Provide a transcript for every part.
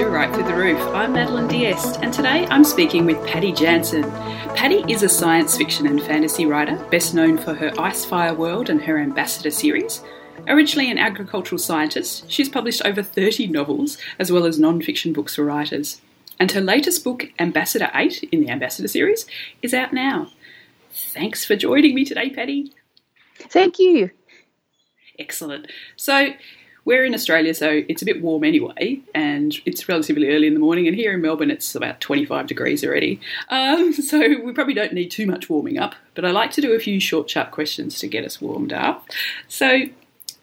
To Write Through the Roof. I'm Madeline D'Este, and today I'm speaking with Patty Jansen. Patty is a science fiction and fantasy writer, best known for her Icefire World and her Ambassador series. Originally an agricultural scientist, she's published over 30 novels as well as non fiction books for writers. And her latest book, Ambassador 8 in the Ambassador series, is out now. Thanks for joining me today, Patty. Thank you. Excellent. So, we're in Australia, so it's a bit warm anyway, and it's relatively early in the morning. And here in Melbourne, it's about 25 degrees already. Um, so we probably don't need too much warming up. But I like to do a few short, sharp questions to get us warmed up. So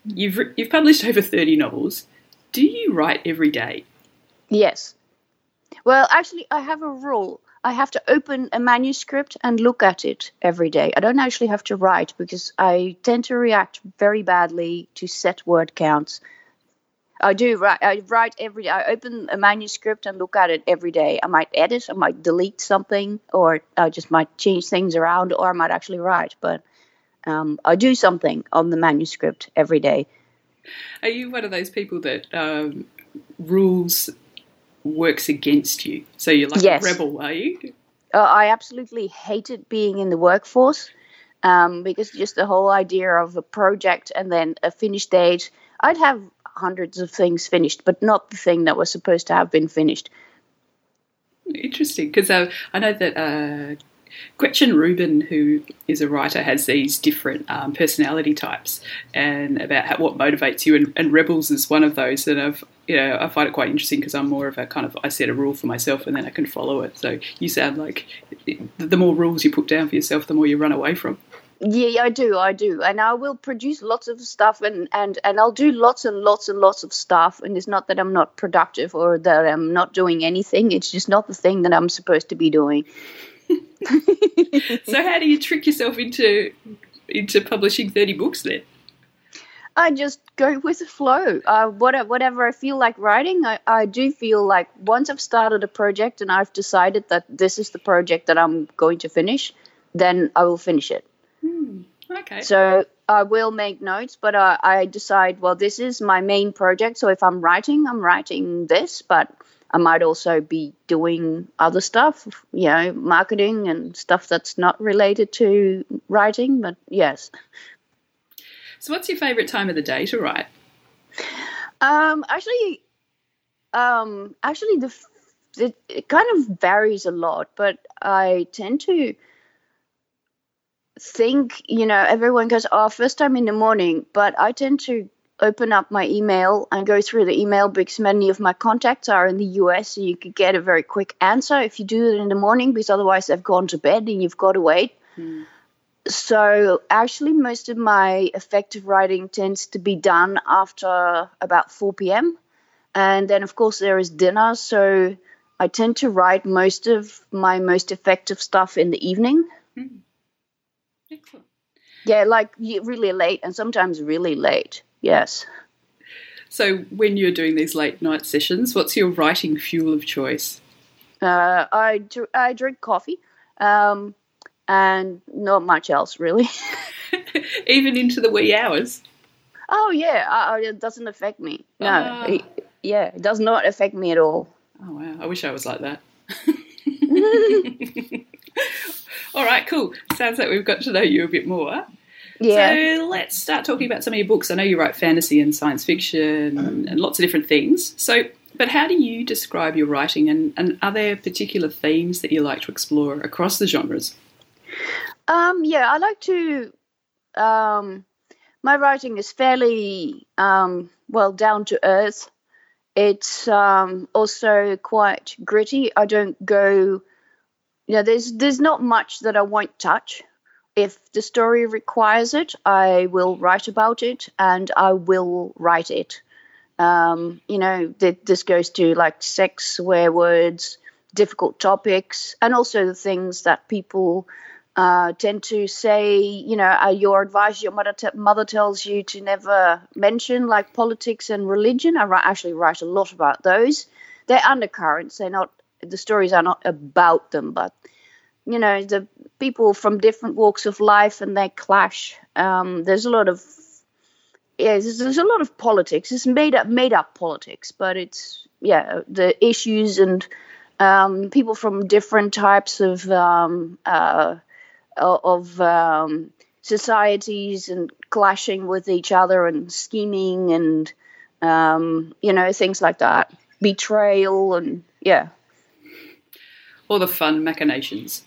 you've you've published over 30 novels. Do you write every day? Yes. Well, actually, I have a rule. I have to open a manuscript and look at it every day. I don't actually have to write because I tend to react very badly to set word counts. I do write. I write every day. I open a manuscript and look at it every day. I might edit. I might delete something, or I just might change things around, or I might actually write. But um, I do something on the manuscript every day. Are you one of those people that um, rules works against you. So you're like yes. a rebel, are you? Uh, I absolutely hated being in the workforce um, because just the whole idea of a project and then a finished date. I'd have hundreds of things finished, but not the thing that was supposed to have been finished. Interesting, because uh, I know that uh, Gretchen Rubin, who is a writer, has these different um, personality types, and about how, what motivates you. And, and, Rebels is one of those. And I've, you know, I find it quite interesting because I'm more of a kind of I set a rule for myself, and then I can follow it. So you sound like the more rules you put down for yourself, the more you run away from. Yeah, I do, I do, and I will produce lots of stuff, and and and I'll do lots and lots and lots of stuff. And it's not that I'm not productive or that I'm not doing anything. It's just not the thing that I'm supposed to be doing. so how do you trick yourself into into publishing 30 books then? I just go with the flow. Uh, whatever, whatever I feel like writing, I, I do feel like once I've started a project and I've decided that this is the project that I'm going to finish, then I will finish it. Hmm. Okay. So I will make notes, but uh, I decide, well, this is my main project. So if I'm writing, I'm writing this, but I might also be doing other stuff, you know, marketing and stuff that's not related to writing. But yes. So, what's your favorite time of the day to write? Um, actually, um, actually, the it, it kind of varies a lot, but I tend to think, you know, everyone goes, "Oh, first time in the morning," but I tend to open up my email and go through the email because many of my contacts are in the US, so you could get a very quick answer if you do it in the morning because otherwise they've gone to bed and you've got to wait. Mm. So actually, most of my effective writing tends to be done after about 4 p.m. And then, of course, there is dinner. So I tend to write most of my most effective stuff in the evening. Mm. Excellent. Yeah, like really late and sometimes really late. Yes. So, when you're doing these late night sessions, what's your writing fuel of choice? Uh, I, I drink coffee um, and not much else, really. Even into the wee hours? Oh, yeah. Uh, it doesn't affect me. No. Uh, it, yeah, it does not affect me at all. Oh, wow. I wish I was like that. all right, cool. Sounds like we've got to know you a bit more. Yeah. So let's start talking about some of your books. I know you write fantasy and science fiction and lots of different things. So, but how do you describe your writing, and, and are there particular themes that you like to explore across the genres? Um, yeah, I like to. Um, my writing is fairly um, well down to earth. It's um, also quite gritty. I don't go. You know, there's there's not much that I won't touch if the story requires it, I will write about it and I will write it. Um, you know, th- this goes to like sex, swear words, difficult topics, and also the things that people uh, tend to say, you know, uh, your advice, your mother, mother tells you to never mention, like politics and religion. I ri- actually write a lot about those. They're undercurrents. They're not, the stories are not about them, but, you know, the people from different walks of life and they clash. Um, there's a lot of, yeah, there's, there's a lot of politics. It's made up, made up politics, but it's, yeah, the issues and um, people from different types of, um, uh, of um, societies and clashing with each other and scheming and um, you know things like that betrayal and yeah all the fun machinations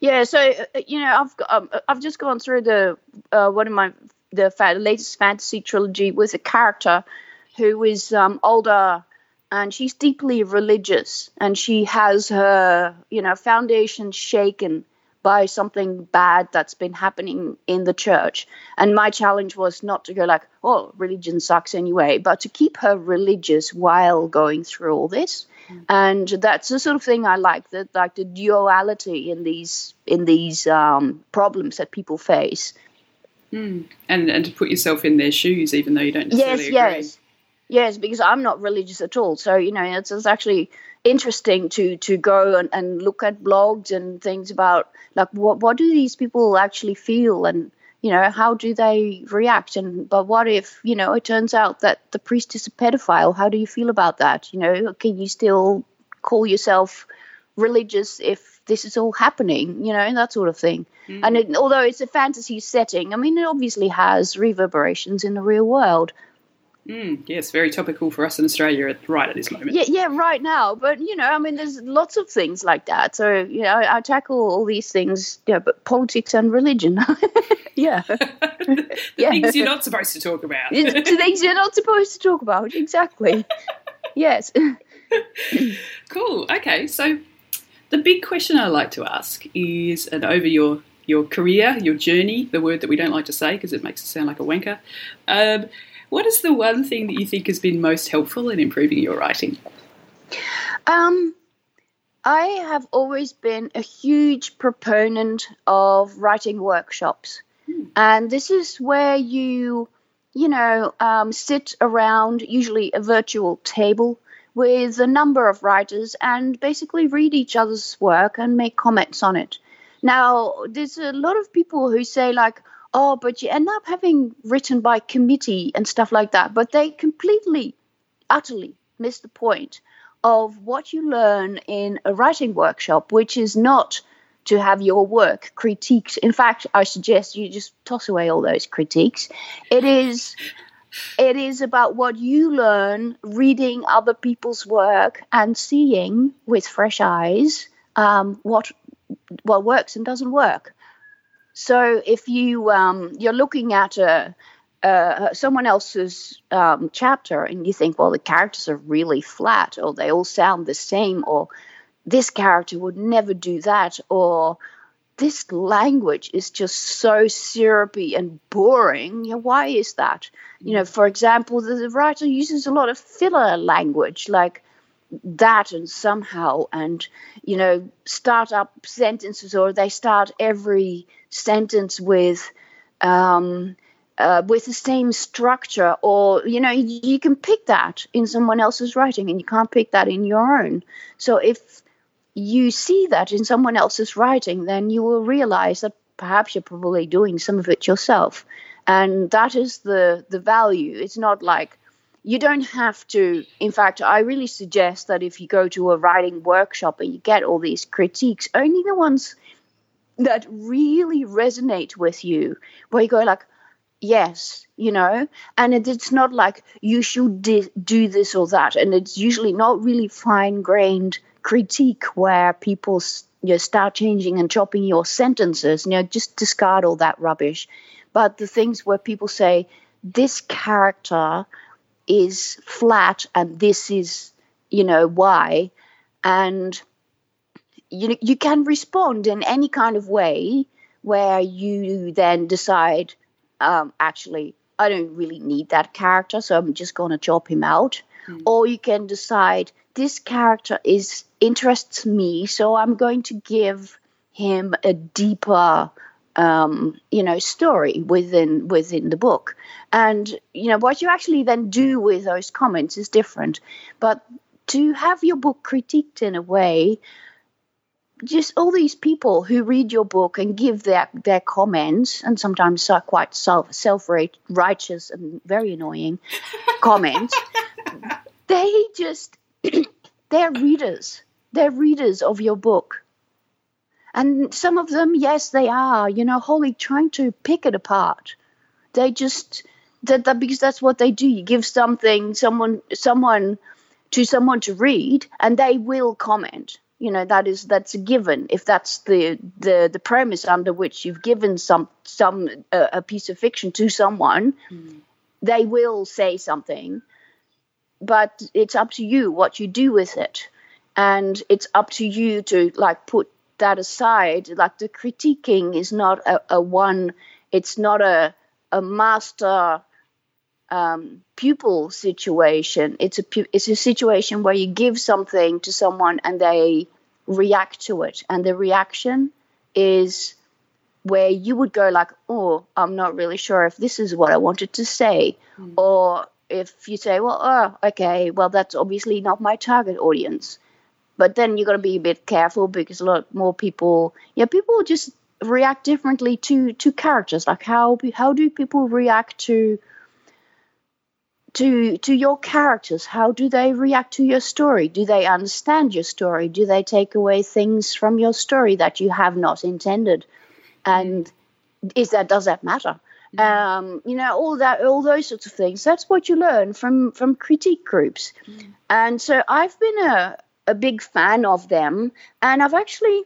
yeah so uh, you know i've um, i've just gone through the uh, one of my the fa- latest fantasy trilogy with a character who is um, older and she's deeply religious and she has her you know foundation shaken by something bad that's been happening in the church. And my challenge was not to go like, oh, religion sucks anyway, but to keep her religious while going through all this. Mm. And that's the sort of thing I like, that like the duality in these in these um, problems that people face. Mm. And and to put yourself in their shoes, even though you don't necessarily yes, agree. Yes, yes, because I'm not religious at all. So you know, it's, it's actually interesting to to go and, and look at blogs and things about like what what do these people actually feel and you know how do they react? And but what if you know it turns out that the priest is a pedophile? How do you feel about that? You know can you still call yourself religious if this is all happening? You know that sort of thing. Mm. and it, although it's a fantasy setting i mean it obviously has reverberations in the real world Mm, yes, very topical for us in Australia right at this moment. Yeah, yeah, right now. But you know, I mean, there's lots of things like that. So you know, I, I tackle all these things. Yeah, but politics and religion. yeah, the yeah. things you're not supposed to talk about. the things you're not supposed to talk about. Exactly. yes. cool. Okay, so the big question I like to ask is, and over your your career, your journey, the word that we don't like to say because it makes it sound like a wanker. Um, what is the one thing that you think has been most helpful in improving your writing? Um, I have always been a huge proponent of writing workshops. Hmm. And this is where you, you know, um, sit around usually a virtual table with a number of writers and basically read each other's work and make comments on it. Now, there's a lot of people who say, like, oh, but you end up having written by committee and stuff like that. But they completely, utterly miss the point of what you learn in a writing workshop, which is not to have your work critiqued. In fact, I suggest you just toss away all those critiques. It is it is about what you learn reading other people's work and seeing with fresh eyes um, what what works and doesn't work. So if you um, you're looking at a, uh, someone else's um, chapter and you think, well, the characters are really flat, or they all sound the same, or this character would never do that, or this language is just so syrupy and boring. You know, why is that? You know, for example, the, the writer uses a lot of filler language, like that and somehow and you know start up sentences or they start every sentence with um, uh, with the same structure or you know you, you can pick that in someone else's writing and you can't pick that in your own. So if you see that in someone else's writing then you will realize that perhaps you're probably doing some of it yourself. And that is the the value. It's not like you don't have to in fact i really suggest that if you go to a writing workshop and you get all these critiques only the ones that really resonate with you where you go like yes you know? And it, it's not like you should di- do this or that and it's usually not really fine grained critique where people you know, start changing and chopping your sentences you know just discard all that rubbish. But the things where people say this character is flat and this is you know why and you you can respond in any kind of way where you then decide um, actually I don't really need that character, so I'm just going to chop him out. Mm. Or you can decide this character is interests me, so I'm going to give him a deeper um, you know story within within the book. And you know what you actually then do with those comments is different. But to have your book critiqued in a way just all these people who read your book and give their their comments and sometimes are quite self self righteous and very annoying comments they just they're readers. They're readers of your book and some of them yes they are you know wholly trying to pick it apart. They just that, that because that's what they do. You give something someone someone to someone to read and they will comment. You know that is that's a given. If that's the the the premise under which you've given some some uh, a piece of fiction to someone mm. they will say something. But it's up to you what you do with it. And it's up to you to like put that aside like the critiquing is not a, a one it's not a a master um, pupil situation. It's a it's a situation where you give something to someone and they react to it, and the reaction is where you would go like, "Oh, I'm not really sure if this is what I wanted to say," mm. or if you say, "Well, oh, okay, well that's obviously not my target audience." But then you got to be a bit careful because a lot more people, yeah, people just react differently to to characters. Like how how do people react to to to your characters? How do they react to your story? Do they understand your story? Do they take away things from your story that you have not intended? And is that does that matter? Mm-hmm. um, you know all that all those sorts of things. That's what you learn from from critique groups. Mm. and so i've been a, a big fan of them and i've actually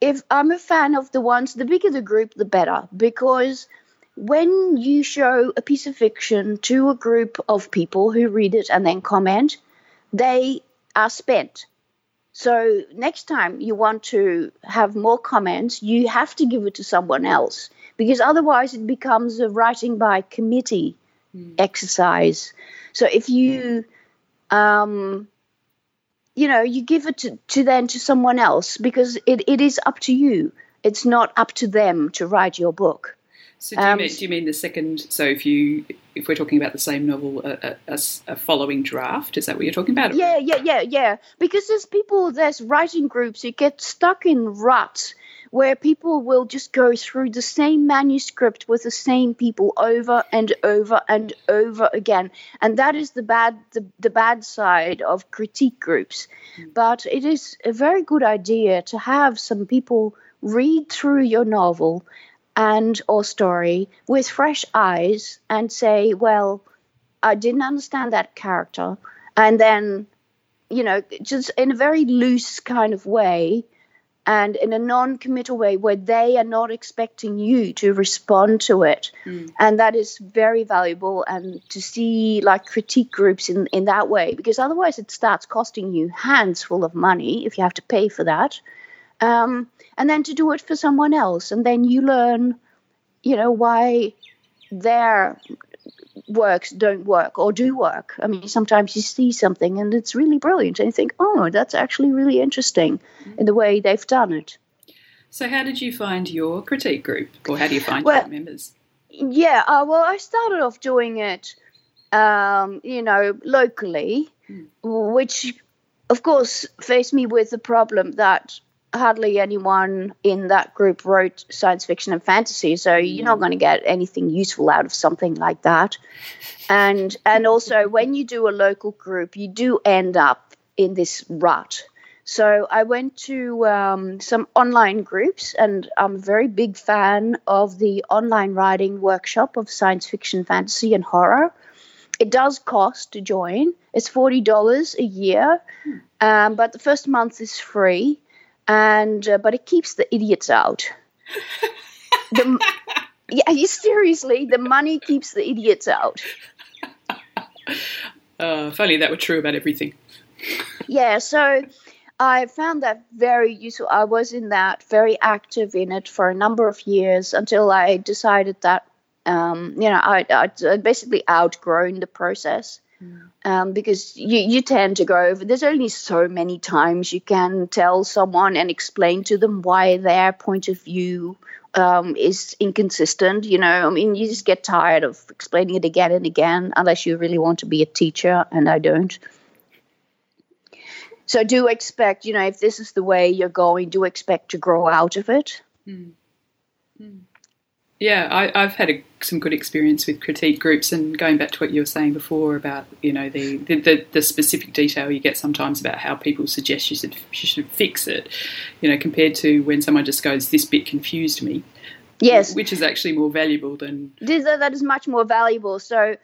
if i'm a fan of the ones the bigger the group the better because when you show a piece of fiction to a group of people who read it and then comment, they are spent. So next time you want to have more comments, you have to give it to someone else because otherwise it becomes a writing by committee mm. exercise. So if you, um, you know, you give it to, to then to someone else because it, it is up to you. It's not up to them to write your book. So do you, um, mean, do you mean the second? So if you if we're talking about the same novel, a, a, a, following draft, is that what you're talking about? Yeah, yeah, yeah, yeah. Because there's people, there's writing groups who get stuck in ruts where people will just go through the same manuscript with the same people over and over and over again and that is the bad the, the bad side of critique groups mm. but it is a very good idea to have some people read through your novel and or story with fresh eyes and say, well, I didn't understand that character, and then, you know, just in a very loose kind of way. And in a non committal way where they are not expecting you to respond to it. Mm. And that is very valuable. And to see like critique groups in, in that way, because otherwise it starts costing you hands full of money if you have to pay for that um, and then to do it for someone else, and then you learn, you know, why their works don't work or do work. I mean, sometimes you see something and it's really brilliant, and you think, oh, that's actually really interesting in the way they've done it. So, how did you find your critique group, or how do you find well, your members? Yeah, uh, well, I started off doing it, um, you know, locally, mm. which, of course, faced me with the problem that hardly anyone in that group wrote science fiction and fantasy, so you're not going to get anything useful out of something like that. And and also when you do a local group, you do end up in this rut. So I went to um, some online groups, and I'm a very big fan of the online writing workshop of science fiction, fantasy, and horror. It does cost to join. It's forty dollars a year, hmm. um, but the first month is free and uh, but it keeps the idiots out. the, yeah, seriously, the money keeps the idiots out. Uh, if only that were true about everything. Yeah, so I found that very useful. I was in that very active in it for a number of years until I decided that um, you know, I, I basically outgrown the process. Mm. Um, because you, you tend to go over there's only so many times you can tell someone and explain to them why their point of view um, is inconsistent you know i mean you just get tired of explaining it again and again unless you really want to be a teacher and i don't so do expect you know if this is the way you're going do expect to grow out of it mm. Mm. Yeah, I, have had a, some good experience with critique groups, and going back to what you were saying before about you know the, the, the, the specific detail you get sometimes about how people suggest you should you should fix it, you know, compared to when someone just goes, "This bit confused me." Yes, which is actually more valuable than that is much more valuable. So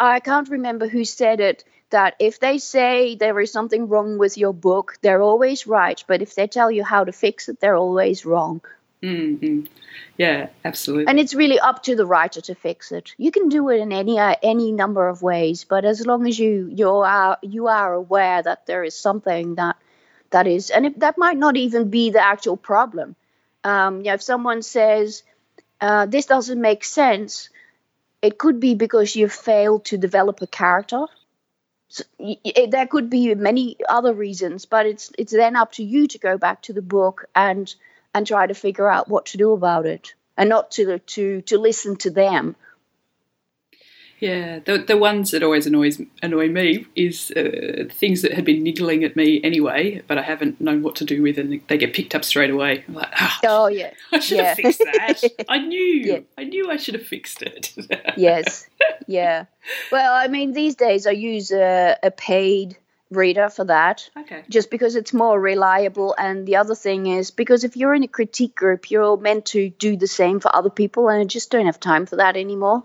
I can't remember who said it that if they say there is something wrong with your book, they're always right, but if they tell you how to fix it, they're always wrong. Mm-hmm. Yeah, absolutely. And it's really up to the writer to fix it. You can do it in any uh, any number of ways, but as long as you you are you are aware that there is something that that is, and that might not even be the actual problem. Um, you know, if someone says uh, this doesn't make sense, it could be because you failed to develop a character. So, it, there could be many other reasons, but it's it's then up to you to go back to the book and and try to figure out what to do about it and not to to to listen to them yeah, the the ones that always annoys annoy me is uh, things that had been niggling at me anyway, but I haven't known what to do with, and they get picked up straight away. I'm like, oh, oh yeah, I should yeah. have fixed that. I knew, yeah. I knew I should have fixed it. yes, yeah. Well, I mean, these days I use a, a paid reader for that. Okay. Just because it's more reliable. And the other thing is because if you're in a critique group, you're meant to do the same for other people, and I just don't have time for that anymore.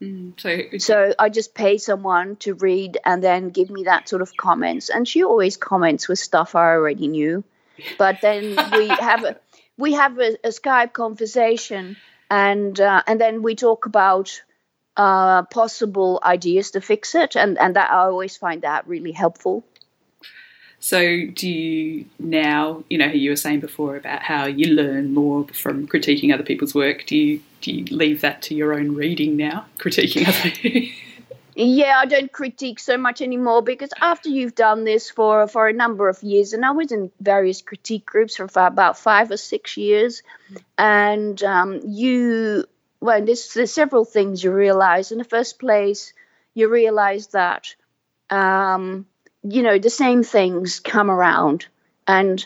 Mm, so, so I just pay someone to read and then give me that sort of comments, and she always comments with stuff I already knew. But then we have a we have a, a Skype conversation, and uh, and then we talk about uh, possible ideas to fix it, and and that I always find that really helpful. So, do you now, you know, you were saying before about how you learn more from critiquing other people's work? Do you do you leave that to your own reading now, critiquing other? yeah, I don't critique so much anymore because after you've done this for for a number of years, and I was in various critique groups for about five or six years, and um, you well, there's, there's several things you realize. In the first place, you realize that, um, you know, the same things come around, and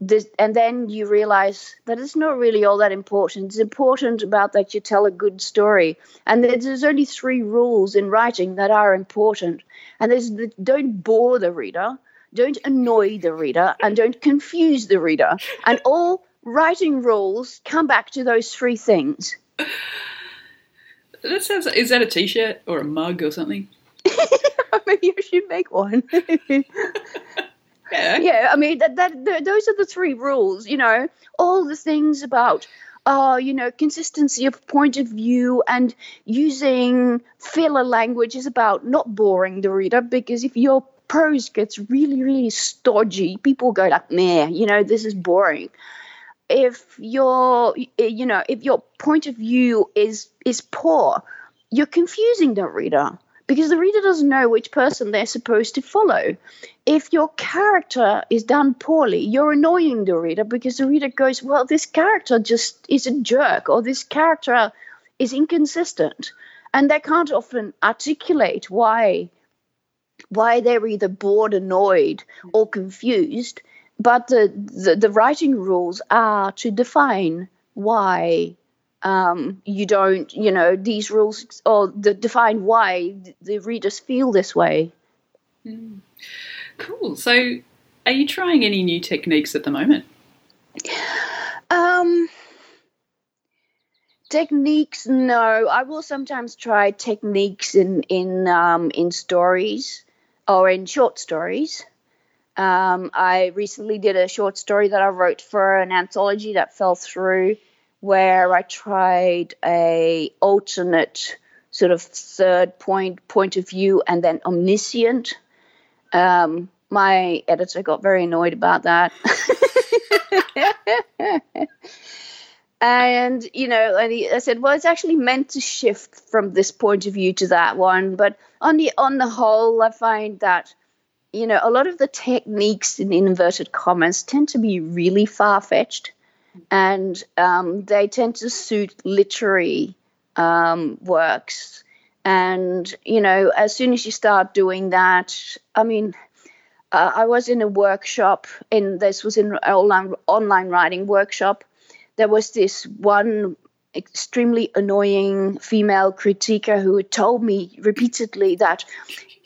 this, and then you realize that it's not really all that important. It's important about that you tell a good story, and there's only three rules in writing that are important, and there's the, don't bore the reader, don't annoy the reader, and don't confuse the reader, and all writing rules come back to those three things. That sounds. Is that a T-shirt or a mug or something? Maybe I should make one. yeah. Yeah. I mean, that, that, that those are the three rules. You know, all the things about uh, you know, consistency of point of view and using filler language is about not boring the reader because if your prose gets really, really stodgy, people go like, meh, you know, this is boring if your you know if your point of view is is poor you're confusing the reader because the reader doesn't know which person they're supposed to follow. If your character is done poorly you're annoying the reader because the reader goes well this character just is a jerk or this character is inconsistent. And they can't often articulate why why they're either bored annoyed or confused but the, the, the writing rules are to define why um, you don't, you know, these rules or the, define why the readers feel this way. Mm. Cool. So, are you trying any new techniques at the moment? Um, techniques, no. I will sometimes try techniques in in um, in stories or in short stories. Um, I recently did a short story that I wrote for an anthology that fell through, where I tried a alternate sort of third point point of view and then omniscient. Um, my editor got very annoyed about that. and you know, and he, I said, well, it's actually meant to shift from this point of view to that one. But on the on the whole, I find that you know a lot of the techniques in inverted commas tend to be really far fetched, and um, they tend to suit literary um, works. And you know, as soon as you start doing that, I mean. Uh, I was in a workshop in this was in online online writing workshop, there was this one extremely annoying female critiquer who told me repeatedly that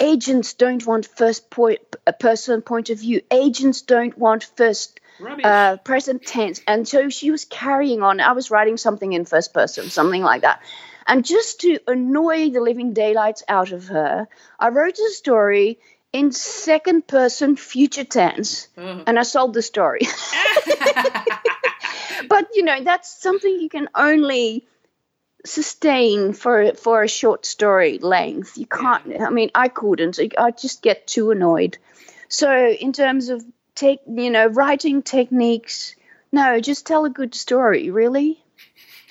agents don't want first point, a person point of view. Agents don't want first uh, present tense. And so she was carrying on. I was writing something in first person, something like that. And just to annoy the living daylights out of her, I wrote a story in second person future tense uh-huh. and I sold the story. but you know that's something you can only sustain for for a short story length. You can't. I mean, I couldn't. I just get too annoyed. So in terms of take, you know, writing techniques, no, just tell a good story. Really.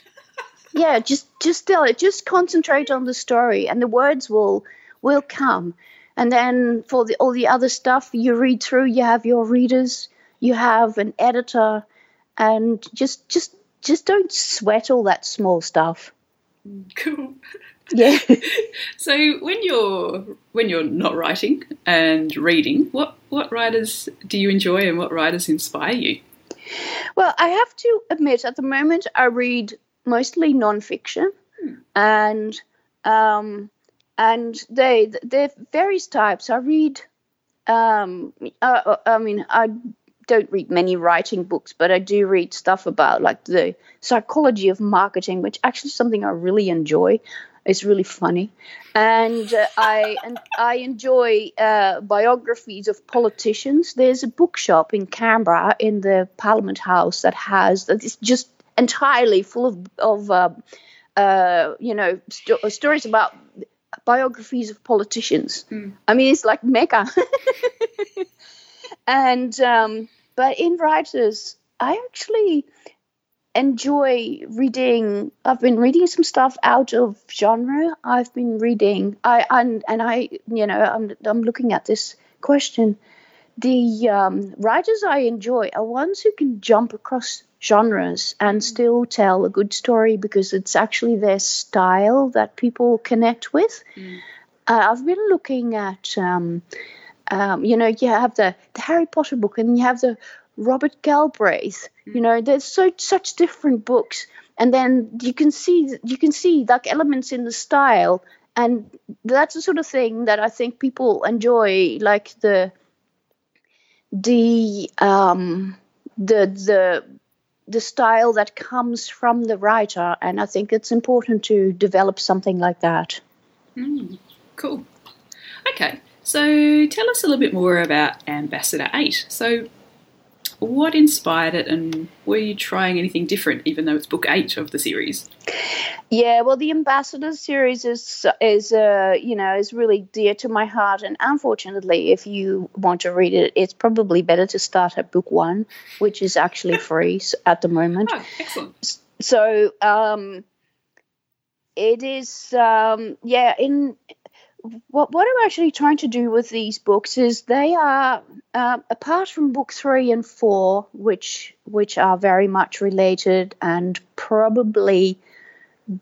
yeah, just just tell it. Just concentrate on the story, and the words will will come. And then for the all the other stuff you read through, you have your readers, you have an editor, and just just just don't sweat all that small stuff. Cool. Yeah. so when you're when you're not writing and reading, what what writers do you enjoy and what writers inspire you? Well, I have to admit, at the moment, I read mostly nonfiction, hmm. and um, and they they're various types. I read. Um, uh, I mean, I don't read many writing books, but I do read stuff about like the psychology of marketing, which actually is something I really enjoy. It's really funny, and uh, I and I enjoy uh, biographies of politicians. There's a bookshop in Canberra in the Parliament House that has that is just entirely full of of uh, uh you know st- stories about biographies of politicians. Mm. I mean, it's like mecca. and um, but in writers, I actually enjoy reading. I've been reading some stuff out of genre. I've been reading. I and and I, you know, I'm I'm looking at this question. The um, writers I enjoy are ones who can jump across genres and mm. still tell a good story because it's actually their style that people connect with. Mm. Uh, I've been looking at. Um, um, you know, you have the, the Harry Potter book and you have the Robert Galbraith. You know, there's so such different books, and then you can see you can see like elements in the style, and that's the sort of thing that I think people enjoy, like the the um, the the the style that comes from the writer, and I think it's important to develop something like that. Mm, cool. Okay, so tell us a little bit more about Ambassador 8. So, what inspired it, and were you trying anything different, even though it's book 8 of the series? Yeah, well, the Ambassador series is is uh, you know is really dear to my heart, and unfortunately, if you want to read it, it's probably better to start at book one, which is actually free at the moment. Oh, excellent. So, um, it is um, yeah in what what I'm actually trying to do with these books is they are uh, apart from book three and four, which which are very much related and probably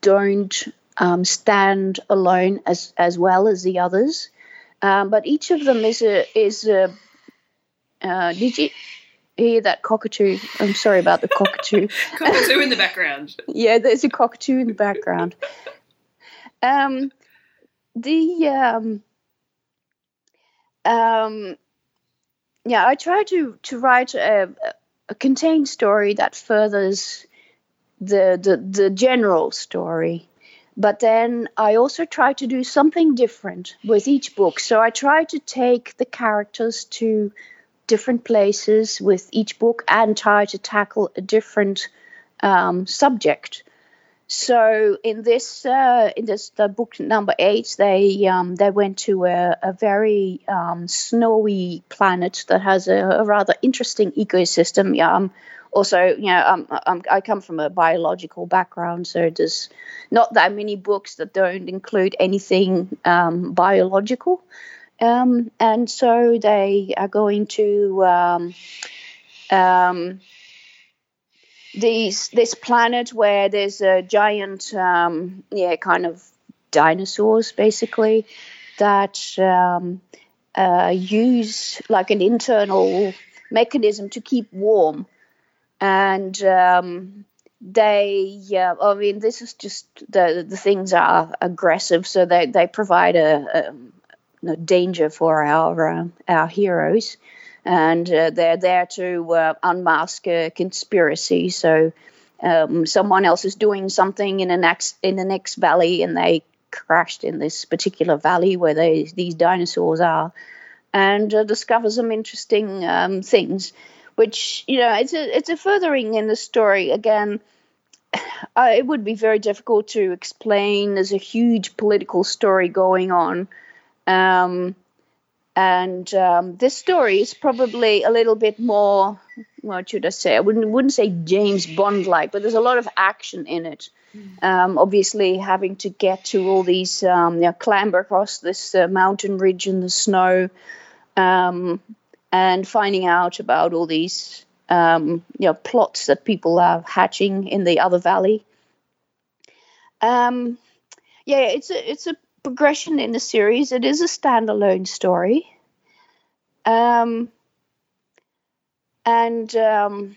don't um, stand alone as as well as the others. Um, but each of them is a is a. Uh, did you hear that cockatoo? I'm sorry about the cockatoo. cockatoo in the background. yeah, there's a cockatoo in the background. Um, the um, um, yeah, I try to to write a, a contained story that furthers the, the the general story. But then I also try to do something different with each book. So I try to take the characters to different places with each book and try to tackle a different um, subject. So in this uh, in this the book number eight, they um, they went to a, a very um, snowy planet that has a, a, rather interesting ecosystem. Um, also, you know, um, I come from a biological background, so there's not that many books that don't include anything um, biological. Um, and so they are going to um, um, these this planet where there's a giant, um, yeah, kind of dinosaurs basically that um, uh, use like an internal mechanism to keep warm, and um, they yeah i mean this is just the the things are aggressive so they they provide a, a no danger for our uh, our heroes, and uh, they're there to uh, unmask a conspiracy. So um, someone else is doing something in the next in the next valley, and they crashed in this particular valley where they, these dinosaurs are, and uh, discover some interesting um, things. Which you know, it's a it's a furthering in the story again. It would be very difficult to explain. There's a huge political story going on, um, and um, this story is probably a little bit more, what should I say? I wouldn't, wouldn't say James Bond like, but there's a lot of action in it. Um, obviously, having to get to all these, um, you know, clamber across this uh, mountain ridge in the snow, um, and finding out about all these, um, you know, plots that people are hatching in the other valley. Um, yeah, it's a it's a progression in the series. It is a standalone story. Um, and um,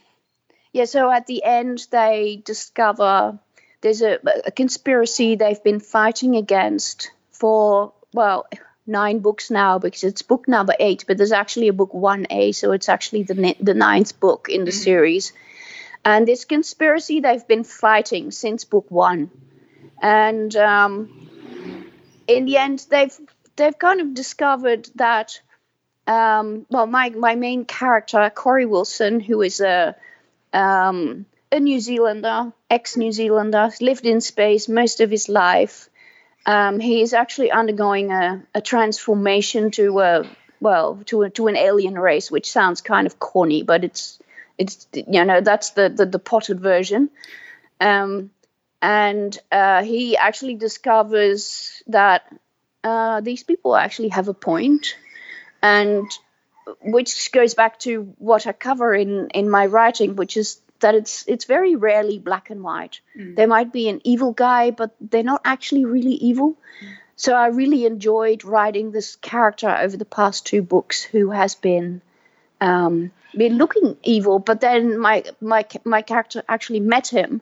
yeah, so at the end, they discover there's a, a conspiracy they've been fighting against for, well, nine books now because it's book number eight, but there's actually a book 1A, so it's actually the, the ninth book in the mm-hmm. series. And this conspiracy they've been fighting since book one. And um, in the end, they've they've kind of discovered that. Um, well, my my main character, Corey Wilson, who is a um, a New Zealander, ex New Zealander, lived in space most of his life. Um, he is actually undergoing a, a transformation to a well to a, to an alien race, which sounds kind of corny, but it's it's you know that's the the, the potted version. Um, and uh, he actually discovers that uh, these people actually have a point, and which goes back to what I cover in in my writing, which is that it's it's very rarely black and white. Mm. There might be an evil guy, but they're not actually really evil. Mm. So I really enjoyed writing this character over the past two books, who has been um, been looking evil, but then my my my character actually met him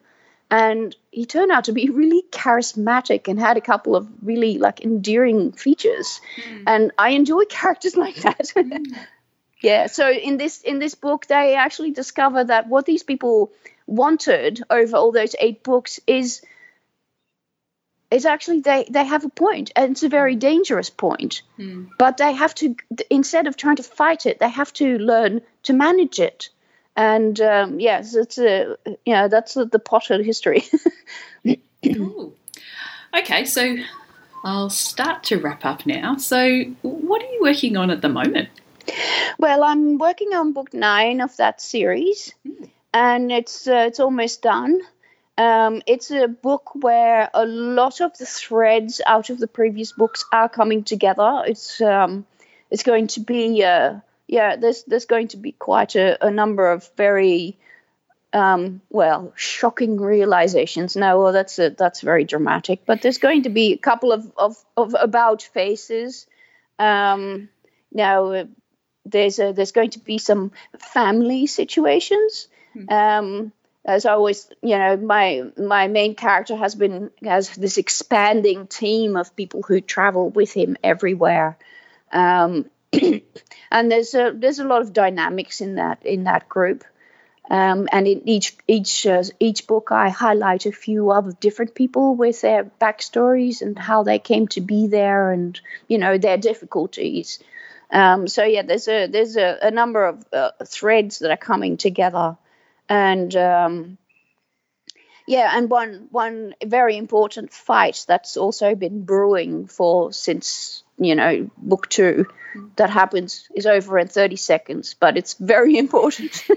and he turned out to be really charismatic and had a couple of really like endearing features mm. and i enjoy characters like that mm. yeah so in this in this book they actually discover that what these people wanted over all those eight books is is actually they they have a point and it's a very dangerous point mm. but they have to instead of trying to fight it they have to learn to manage it and um, yes, it's a yeah, that's the, the Potter history. cool. Okay, so I'll start to wrap up now. So, what are you working on at the moment? Well, I'm working on book nine of that series, mm. and it's uh, it's almost done. Um, it's a book where a lot of the threads out of the previous books are coming together. It's um, it's going to be uh, yeah, there's there's going to be quite a, a number of very um, well shocking realizations. No, well, that's a, that's very dramatic, but there's going to be a couple of of, of about faces. Um, now, there's a, there's going to be some family situations. Hmm. Um, as always, you know, my my main character has been has this expanding team of people who travel with him everywhere. Um, and there's a there's a lot of dynamics in that in that group. Um, and in each each uh, each book, I highlight a few other different people with their backstories and how they came to be there, and you know their difficulties. Um, so yeah, there's a there's a, a number of uh, threads that are coming together, and um, yeah, and one one very important fight that's also been brewing for since you know book two that happens is over in 30 seconds but it's very important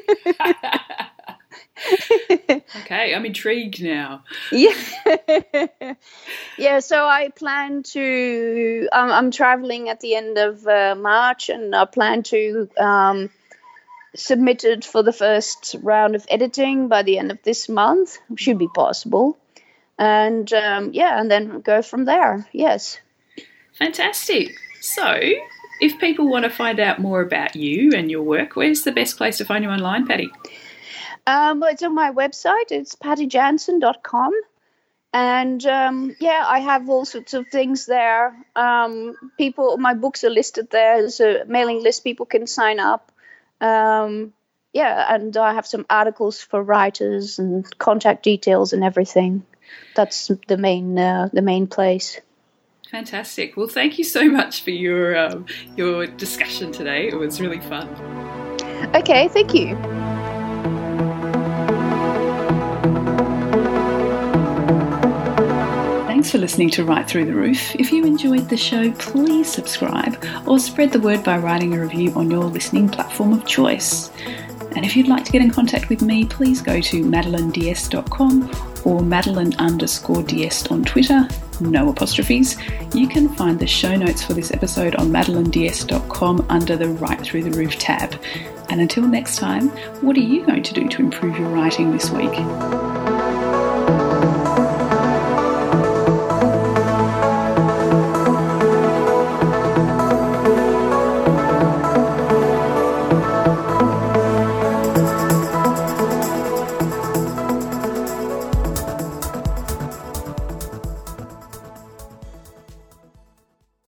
okay, I'm intrigued now. Yeah, yeah. So I plan to. Um, I'm traveling at the end of uh, March, and I plan to um, submit it for the first round of editing by the end of this month. Should be possible, and um, yeah, and then go from there. Yes. Fantastic. So, if people want to find out more about you and your work, where's the best place to find you online, Patty? Um, it's on my website. It's pattyjansen.com. And um, yeah, I have all sorts of things there. Um, people, my books are listed there. There's a mailing list. People can sign up. Um, yeah, and I have some articles for writers and contact details and everything. That's the main uh, the main place. Fantastic. Well, thank you so much for your um, your discussion today. It was really fun. Okay, thank you. Thanks for listening to Write Through the Roof. If you enjoyed the show, please subscribe or spread the word by writing a review on your listening platform of choice. And if you'd like to get in contact with me, please go to madeleinedeste.com or madeline underscore ds on Twitter, no apostrophes. You can find the show notes for this episode on madeleinedeste.com under the Write Through the Roof tab. And until next time, what are you going to do to improve your writing this week?